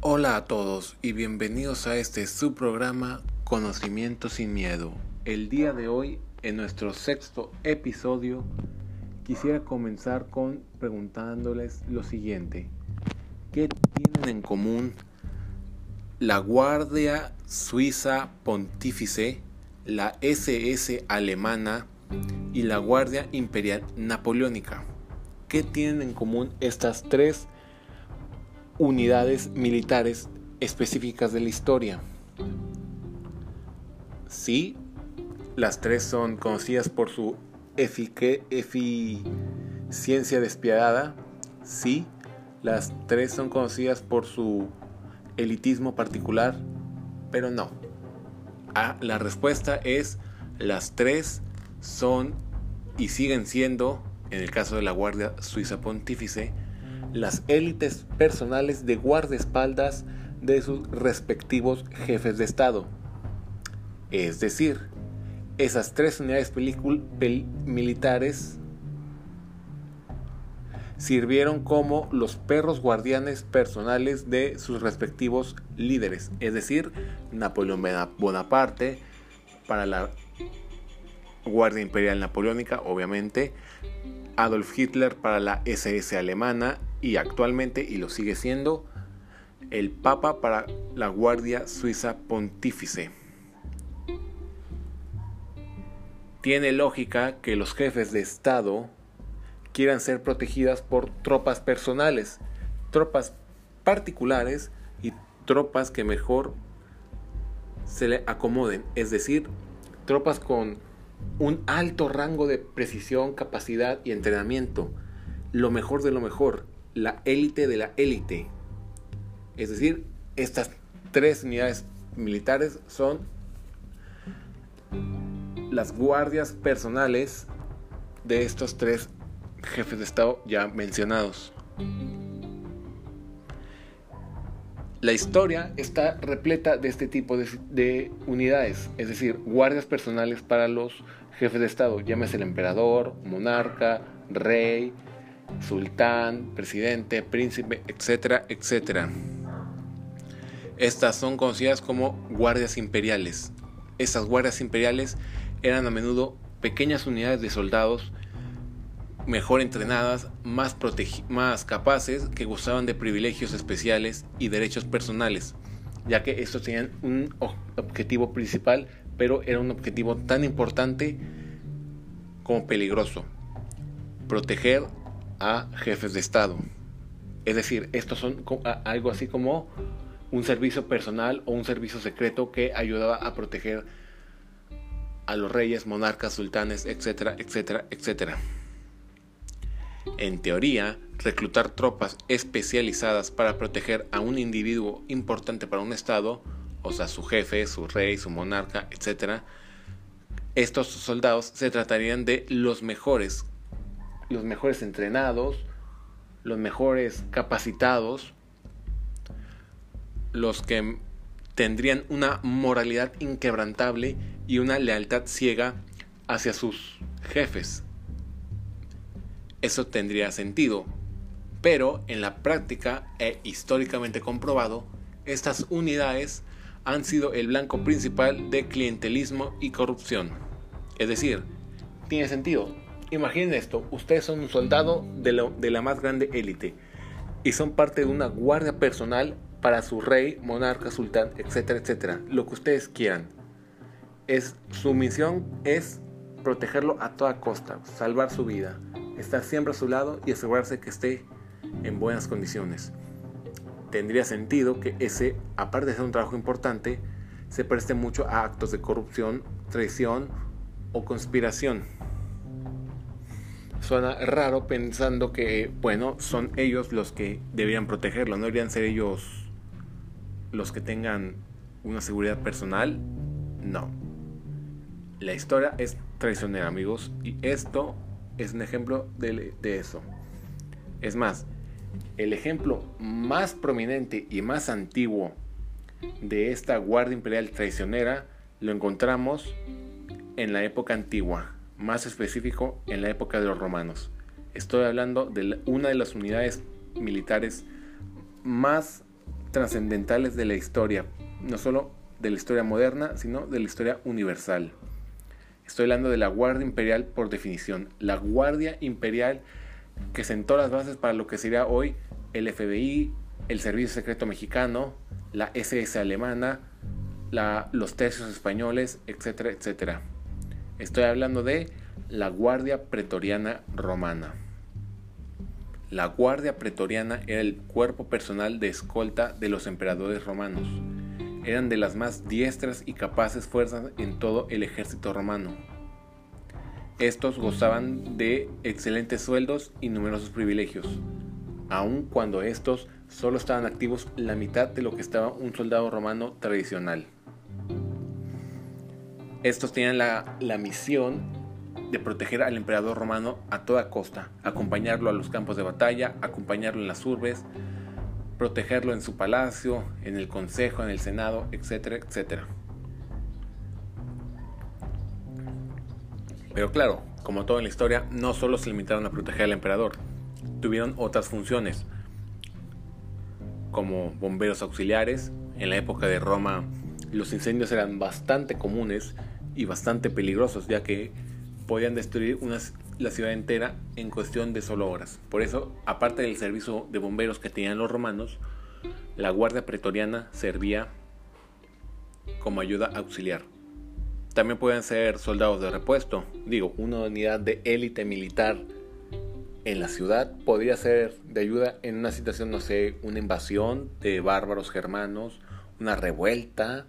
Hola a todos y bienvenidos a este subprograma Conocimiento sin Miedo. El día de hoy, en nuestro sexto episodio, quisiera comenzar con preguntándoles lo siguiente. ¿Qué tienen en común la Guardia Suiza Pontífice, la SS alemana y la Guardia Imperial Napoleónica? ¿Qué tienen en común estas tres unidades militares específicas de la historia. Sí, las tres son conocidas por su eficiencia despiadada. Sí, las tres son conocidas por su elitismo particular, pero no. Ah, la respuesta es las tres son y siguen siendo, en el caso de la Guardia Suiza Pontífice, las élites personales de guardaespaldas de sus respectivos jefes de Estado. Es decir, esas tres unidades militares sirvieron como los perros guardianes personales de sus respectivos líderes, es decir, Napoleón Bonaparte para la Guardia Imperial Napoleónica, obviamente, Adolf Hitler para la SS alemana y actualmente, y lo sigue siendo, el Papa para la Guardia Suiza Pontífice. Tiene lógica que los jefes de Estado quieran ser protegidas por tropas personales, tropas particulares y tropas que mejor se le acomoden, es decir, tropas con un alto rango de precisión, capacidad y entrenamiento, lo mejor de lo mejor, la élite de la élite. Es decir, estas tres unidades militares son las guardias personales de estos tres jefes de Estado ya mencionados. La historia está repleta de este tipo de, unidades, es decir, guardias personales para los jefes de Estado, llámese el emperador, monarca, rey, sultán, presidente, príncipe, etcétera, etcétera. Estas son conocidas como guardias imperiales. Estas guardias imperiales eran a menudo pequeñas unidades de soldados mejor entrenadas, más, más capaces, que gozaban de privilegios especiales y derechos personales, ya que estos tenían un objetivo principal, pero era un objetivo tan importante como peligroso, proteger a jefes de Estado. Es decir, estos son algo así como un servicio personal o un servicio secreto que ayudaba a proteger a los reyes, monarcas, sultanes, etcétera, etcétera, etcétera. En teoría, reclutar tropas especializadas para proteger a un individuo importante para un estado, o sea, su jefe, su rey, su monarca, etcétera, estos soldados se tratarían de los mejores los mejores entrenados, los mejores capacitados, los que tendrían una moralidad inquebrantable y una lealtad ciega hacia sus jefes. Eso tendría sentido, pero en la práctica e históricamente comprobado, estas unidades han sido el blanco principal de clientelismo y corrupción. Es decir, tiene sentido, Imaginen esto, ustedes son un soldado de, la más grande élite y son parte de una guardia personal para su rey, monarca, sultán, etcétera, etcétera, lo que ustedes quieran. Es, su misión es protegerlo a toda costa, salvar su vida, estar siempre a su lado y asegurarse que esté en buenas condiciones. Tendría sentido que ese, aparte de ser un trabajo importante, se preste mucho a actos de corrupción, traición o conspiración suena raro pensando que, bueno, son ellos los que deberían protegerlo, no deberían ser ellos los que tengan una seguridad personal. No. La historia es traicionera, amigos, y esto es un ejemplo de, de eso. Es más, el ejemplo más prominente y más antiguo de esta Guardia Imperial traicionera lo encontramos en la época antigua, más específico en la época de los romanos. Estoy hablando de una de las unidades militares más trascendentales de la historia, no solo de la historia moderna, sino de la historia universal. Estoy hablando de la Guardia Imperial por definición. La Guardia Imperial que sentó las bases para lo que sería hoy el FBI, el Servicio Secreto Mexicano, la SS alemana, los tercios españoles, etcétera, etcétera. Estoy hablando de la Guardia Pretoriana Romana. La Guardia Pretoriana era el cuerpo personal de escolta de los emperadores romanos. Eran de las más diestras y capaces fuerzas en todo el ejército romano. Estos gozaban de excelentes sueldos y numerosos privilegios, aun cuando estos solo estaban activos la mitad de lo que estaba un soldado romano tradicional. Estos tenían la, la misión de proteger al emperador romano a toda costa, acompañarlo a los campos de batalla, acompañarlo en las urbes, protegerlo en su palacio, en el consejo, en el senado, etcétera, etcétera. Pero claro, como todo en la historia, no solo se limitaron a proteger al emperador, tuvieron otras funciones, como bomberos auxiliares. En la época de Roma los incendios eran bastante comunes y bastante peligrosos, ya que podían destruir la ciudad entera en cuestión de solo horas. Por eso, aparte del servicio de bomberos que tenían los romanos, la guardia pretoriana servía como ayuda auxiliar. También pueden ser soldados de repuesto, digo, una unidad de élite militar en la ciudad podría ser de ayuda en una situación, no sé, una invasión de bárbaros germanos, una revuelta,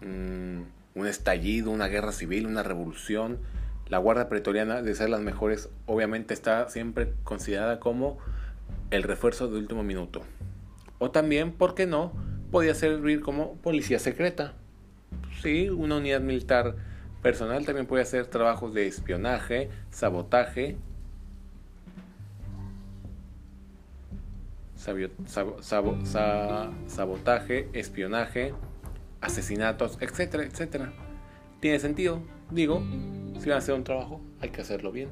mm, un estallido, una guerra civil, una revolución la Guardia Pretoriana, de ser las mejores, obviamente está siempre considerada como el refuerzo de último minuto. O también, ¿por qué no? Podía servir como policía secreta. Sí, una unidad militar personal también puede hacer trabajos de espionaje, sabotaje, sabotaje, espionaje, asesinatos, etcétera, etcétera. Tiene sentido, digo, si van a hacer un trabajo, hay que hacerlo bien.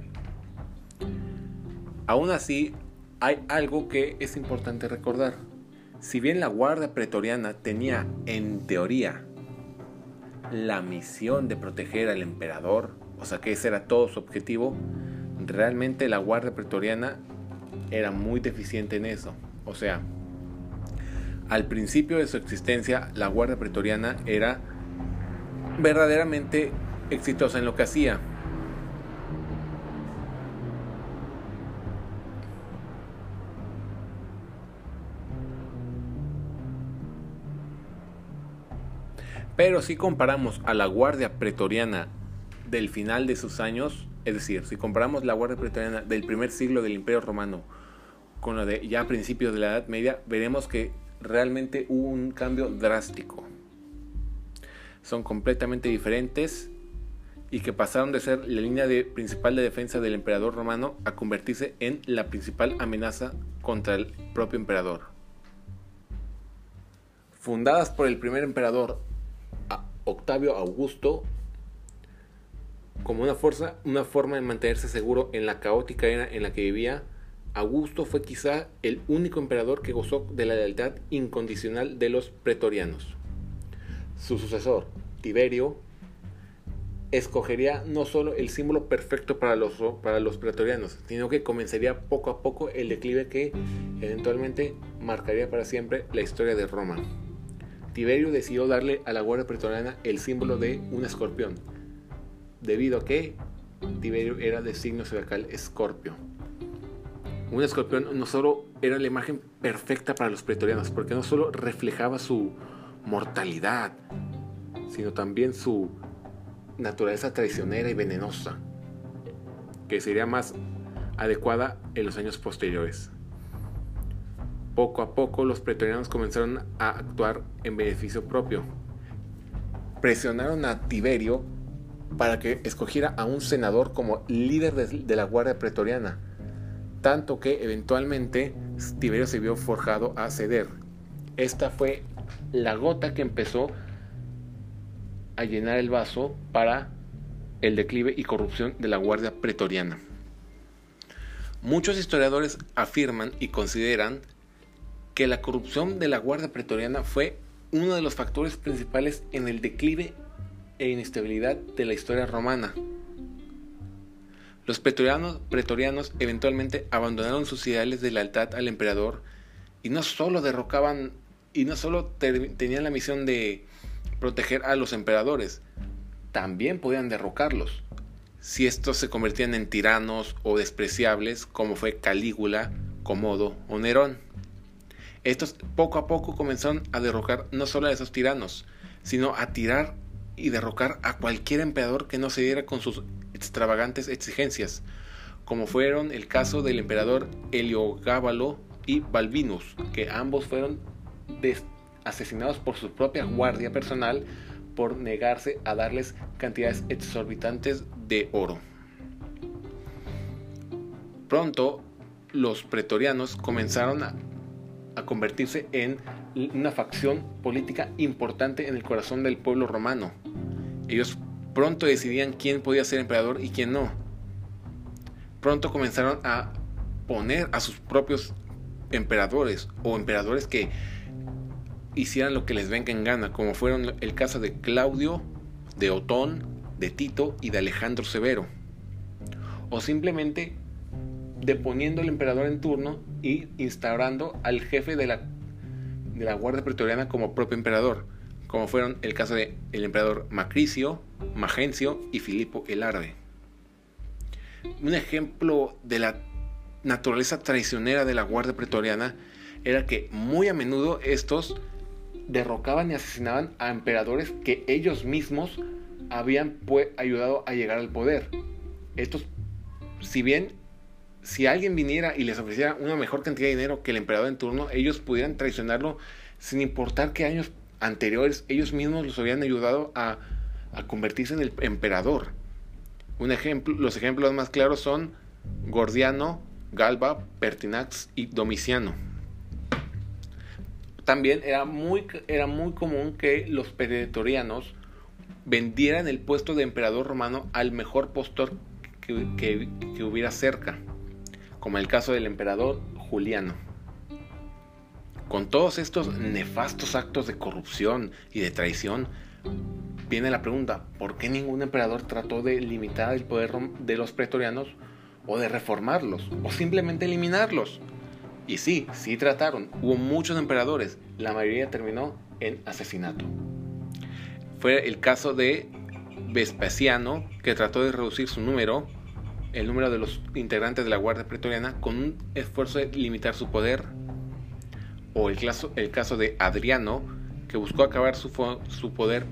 Aún así, hay algo que es importante recordar. Si bien la Guardia Pretoriana tenía, en teoría, la misión de proteger al emperador, o sea que ese era todo su objetivo, realmente la Guardia Pretoriana era muy deficiente en eso. O sea, al principio de su existencia, la Guardia Pretoriana era verdaderamente exitosa en lo que hacía. Pero si comparamos a la Guardia Pretoriana del final de sus años, es decir, si comparamos la Guardia Pretoriana del primer siglo del Imperio Romano con la de ya a principios de la Edad Media, veremos que realmente hubo un cambio drástico. Son completamente diferentes y que pasaron de ser la línea principal de defensa del emperador romano a convertirse en la principal amenaza contra el propio emperador. Fundadas por el primer emperador Octavio Augusto como una, fuerza, una forma de mantenerse seguro en la caótica era en la que vivía, Augusto fue quizá el único emperador que gozó de la lealtad incondicional de los pretorianos. Su sucesor, Tiberio, escogería no solo el símbolo perfecto para los, para los pretorianos, sino que comenzaría poco a poco el declive que eventualmente marcaría para siempre la historia de Roma. Tiberio decidió darle a la Guardia Pretoriana el símbolo de un escorpión, debido a que Tiberio era de signo zodiacal escorpio. Un escorpión no solo era la imagen perfecta para los pretorianos, porque no solo reflejaba su mortalidad, sino también su naturaleza traicionera y venenosa, que sería más adecuada en los años posteriores. Poco a poco los pretorianos comenzaron a actuar en beneficio propio. Presionaron a Tiberio para que escogiera a un senador como líder de, la Guardia Pretoriana, tanto que eventualmente Tiberio se vio forjado a ceder. Esta fue la gota que empezó a llenar el vaso para el declive y corrupción de la Guardia Pretoriana. Muchos historiadores afirman y consideran que la corrupción de la Guardia Pretoriana fue uno de los factores principales en el declive e inestabilidad de la historia romana. Los pretorianos, eventualmente abandonaron sus ideales de lealtad al emperador y no solo derrocaban y no solo tenían la misión de proteger a los emperadores, también podían derrocarlos. Si estos se convertían en tiranos o despreciables, como fue Calígula, Comodo o Nerón. Estos poco a poco comenzaron a derrocar no solo a esos tiranos, sino a tirar y derrocar a cualquier emperador que no se diera con sus extravagantes exigencias, como fueron el caso del emperador Heliogábalo y Balbinus, que ambos fueron asesinados por su propia guardia personal por negarse a darles cantidades exorbitantes de oro. Pronto los pretorianos comenzaron a, a convertirse en una facción política importante en el corazón del pueblo romano. Ellos pronto decidían quién podía ser emperador y quién no. Pronto comenzaron a poner a sus propios emperadores o emperadores que hicieran lo que les venga en gana, como fueron el caso de Claudio, de Otón, de Tito y de Alejandro Severo. O simplemente deponiendo al emperador en turno y instaurando al jefe de la, de la Guardia Pretoriana como propio emperador, como fueron el caso de el emperador Macricio, Magencio y Filipo el Árabe. Un ejemplo de la naturaleza traicionera de la Guardia Pretoriana era que muy a menudo estos derrocaban y asesinaban a emperadores que ellos mismos habían ayudado a llegar al poder. Estos, si bien, si alguien viniera y les ofreciera una mejor cantidad de dinero que el emperador en turno, ellos pudieran traicionarlo sin importar que años anteriores ellos mismos los habían ayudado a, convertirse en el emperador. Un ejemplo, los ejemplos más claros son Gordiano, Galba, Pertinax y Domiciano. También era muy, era muy común que los pretorianos vendieran el puesto de emperador romano al mejor postor que, que, hubiera cerca, como el caso del emperador Juliano. Con todos estos nefastos actos de corrupción y de traición, viene la pregunta, ¿por qué ningún emperador trató de limitar el poder de los pretorianos o de reformarlos o simplemente eliminarlos? Y sí, sí trataron. Hubo muchos emperadores. La mayoría terminó en asesinato. Fue el caso de Vespasiano, que trató de reducir su número, el número de los integrantes de la Guardia Pretoriana, con un esfuerzo de limitar su poder. O el caso, el caso de Adriano, que buscó acabar su, su poder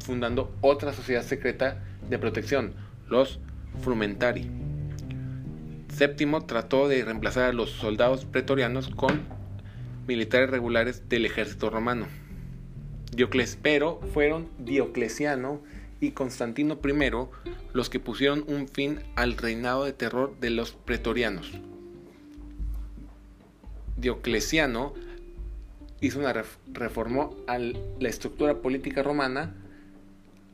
fundando otra sociedad secreta de protección, los Frumentari. Séptimo trató de reemplazar a los soldados pretorianos con militares regulares del ejército romano. Diocles, pero fueron Diocleciano y Constantino I los que pusieron un fin al reinado de terror de los pretorianos. Diocleciano hizo una reformó a la estructura política romana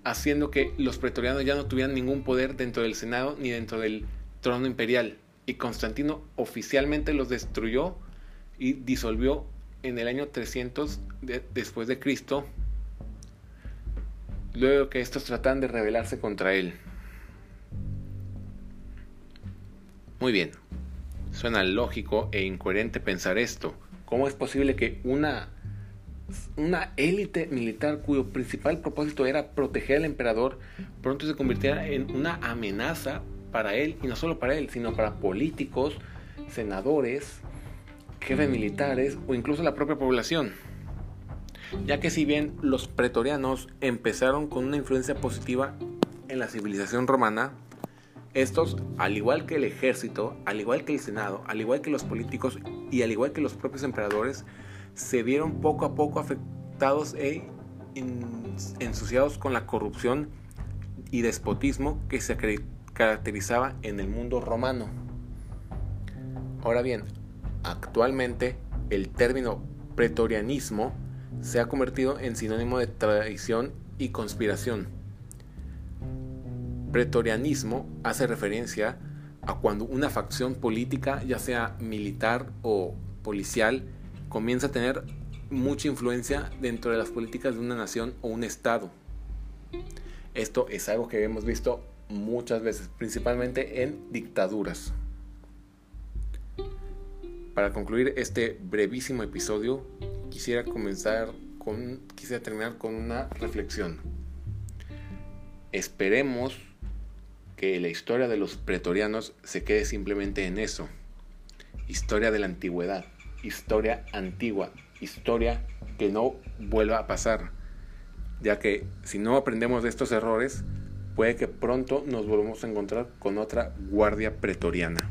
haciendo que los pretorianos ya no tuvieran ningún poder dentro del Senado ni dentro del trono imperial y Constantino oficialmente los destruyó y disolvió en el año 300 después de Cristo, luego que estos tratan de rebelarse contra él. Muy bien, suena lógico e incoherente pensar esto. ¿Cómo es posible que una, una élite militar cuyo principal propósito era proteger al emperador pronto se convirtiera en una amenaza para él, y no solo para él, sino para políticos, senadores, jefes militares o incluso la propia población. Ya que si bien los pretorianos empezaron con una influencia positiva en la civilización romana, estos, al igual que el ejército, al igual que el senado, al igual que los políticos y al igual que los propios emperadores, se vieron poco a poco afectados e ensuciados con la corrupción y despotismo que se caracterizaba en el mundo romano. Ahora bien, actualmente el término pretorianismo se ha convertido en sinónimo de traición y conspiración. Pretorianismo hace referencia a cuando una facción política, ya sea militar o policial, comienza a tener mucha influencia dentro de las políticas de una nación o un estado. Esto es algo que hemos visto muchas veces, principalmente en dictaduras. Para concluir este brevísimo episodio, quisiera comenzar con quisiera terminar con una reflexión. Esperemos que la historia de los pretorianos se quede simplemente en eso. Historia de la antigüedad, historia antigua, historia que no vuelva a pasar, ya que si no aprendemos de estos errores, puede que pronto nos volvamos a encontrar con otra guardia pretoriana.